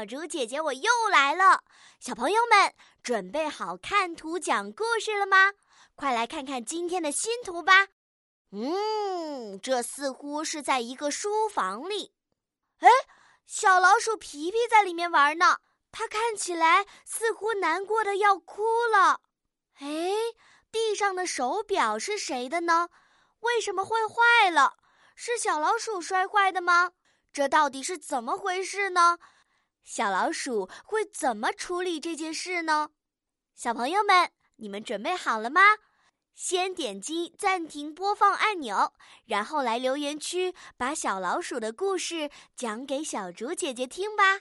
小竹姐姐，我又来了。小朋友们，准备好看图讲故事了吗？快来看看今天的新图吧。嗯，这似乎是在一个书房里。哎，小老鼠皮皮在里面玩呢。它看起来似乎难过的要哭了。哎，地上的手表是谁的呢？为什么会坏了？是小老鼠摔坏的吗？这到底是怎么回事呢？小老鼠会怎么处理这件事呢？小朋友们，你们准备好了吗？先点击暂停播放按钮，然后来留言区把小老鼠的故事讲给小竹姐姐听吧。